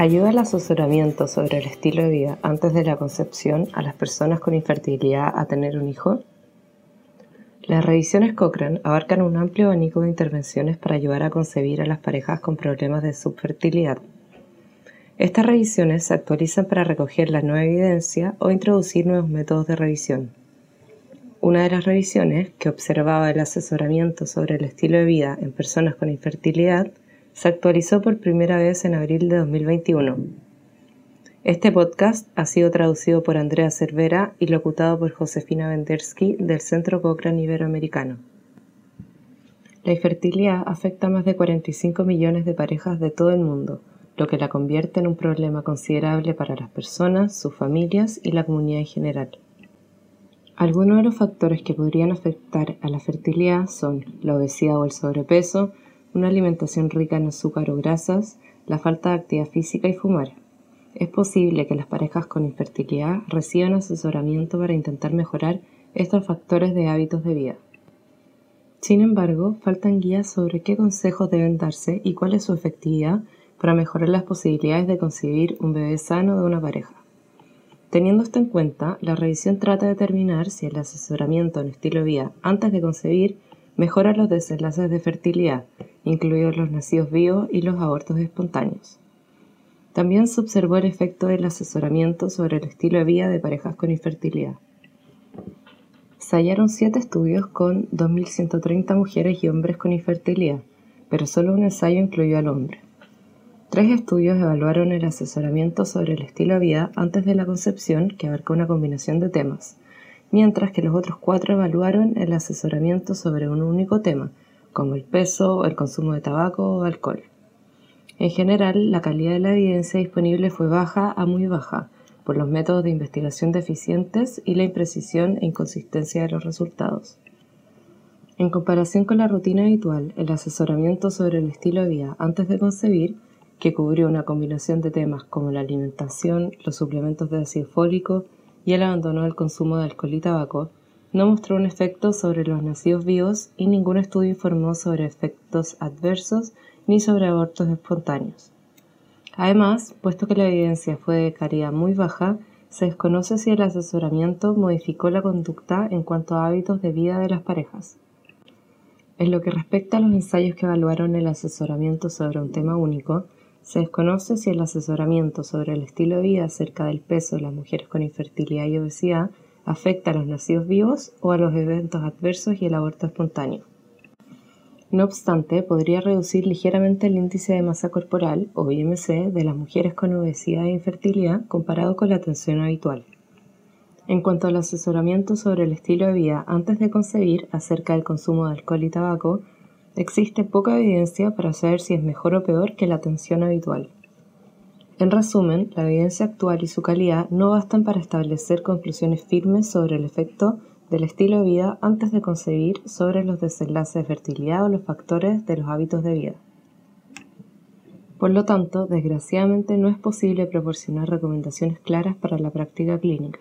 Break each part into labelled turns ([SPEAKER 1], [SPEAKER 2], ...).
[SPEAKER 1] Ayuda el asesoramiento sobre el estilo de vida antes de la concepción a las personas con infertilidad a tener un hijo. Las revisiones Cochrane abarcan un amplio abanico de intervenciones para ayudar a concebir a las parejas con problemas de subfertilidad. Estas revisiones se actualizan para recoger la nueva evidencia o introducir nuevos métodos de revisión. Una de las revisiones, que observaba el asesoramiento sobre el estilo de vida en personas con infertilidad, se actualizó por primera vez en abril de 2021. Este podcast ha sido traducido por Andrea Cervera y locutado por Josefina Vendersky del Centro Cochrane Iberoamericano. La infertilidad afecta a más de 45 millones de parejas de todo el mundo, lo que la convierte en un problema considerable para las personas, sus familias y la comunidad en general. Algunos de los factores que podrían afectar a la fertilidad son la obesidad o el sobrepeso, una alimentación rica en azúcar o grasas, la falta de actividad física y fumar. Es posible que las parejas con infertilidad reciban asesoramiento para intentar mejorar estos factores de hábitos de vida. Sin embargo, faltan guías sobre qué consejos deben darse y cuál es su efectividad para mejorar las posibilidades de concebir un bebé sano de una pareja. Teniendo esto en cuenta, la revisión trata de determinar si el asesoramiento en estilo de vida antes de concebir mejora los desenlaces de fertilidad incluidos los nacidos vivos y los abortos espontáneos. También se observó el efecto del asesoramiento sobre el estilo de vida de parejas con infertilidad. Se hallaron siete estudios con 2.130 mujeres y hombres con infertilidad, pero solo un ensayo incluyó al hombre. Tres estudios evaluaron el asesoramiento sobre el estilo de vida antes de la concepción, que abarca una combinación de temas, mientras que los otros cuatro evaluaron el asesoramiento sobre un único tema, como el peso, el consumo de tabaco o alcohol. En general, la calidad de la evidencia disponible fue baja a muy baja por los métodos de investigación deficientes y la imprecisión e inconsistencia de los resultados. En comparación con la rutina habitual, el asesoramiento sobre el estilo de vida antes de concebir, que cubrió una combinación de temas como la alimentación, los suplementos de ácido fólico y el abandono del consumo de alcohol y tabaco, no mostró un efecto sobre los nacidos vivos y ningún estudio informó sobre efectos adversos ni sobre abortos espontáneos. Además, puesto que la evidencia fue de calidad muy baja, se desconoce si el asesoramiento modificó la conducta en cuanto a hábitos de vida de las parejas. En lo que respecta a los ensayos que evaluaron el asesoramiento sobre un tema único, se desconoce si el asesoramiento sobre el estilo de vida acerca del peso de las mujeres con infertilidad y obesidad afecta a los nacidos vivos o a los eventos adversos y el aborto espontáneo. No obstante, podría reducir ligeramente el índice de masa corporal, o IMC, de las mujeres con obesidad e infertilidad comparado con la atención habitual. En cuanto al asesoramiento sobre el estilo de vida antes de concebir acerca del consumo de alcohol y tabaco, existe poca evidencia para saber si es mejor o peor que la atención habitual. En resumen, la evidencia actual y su calidad no bastan para establecer conclusiones firmes sobre el efecto del estilo de vida antes de concebir sobre los desenlaces de fertilidad o los factores de los hábitos de vida. Por lo tanto, desgraciadamente no es posible proporcionar recomendaciones claras para la práctica clínica.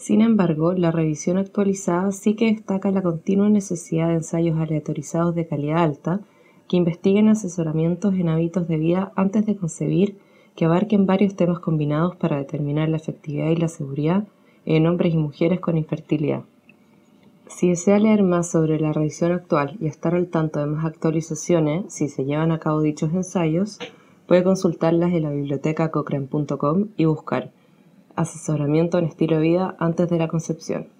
[SPEAKER 1] Sin embargo, la revisión actualizada sí que destaca la continua necesidad de ensayos aleatorizados de calidad alta que investiguen asesoramientos en hábitos de vida antes de concebir que abarquen varios temas combinados para determinar la efectividad y la seguridad en hombres y mujeres con infertilidad. Si desea leer más sobre la revisión actual y estar al tanto de más actualizaciones si se llevan a cabo dichos ensayos, puede consultarlas en la biblioteca cochrane.com y buscar asesoramiento en estilo de vida antes de la concepción.